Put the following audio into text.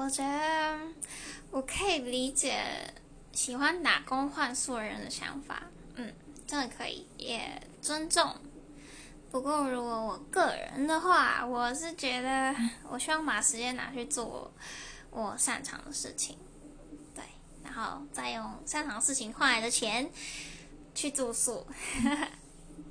我觉得我可以理解喜欢打工换宿的人的想法，嗯，真的可以，也尊重。不过如果我个人的话，我是觉得我希望把时间拿去做我擅长的事情，对，然后再用擅长的事情换来的钱去住宿。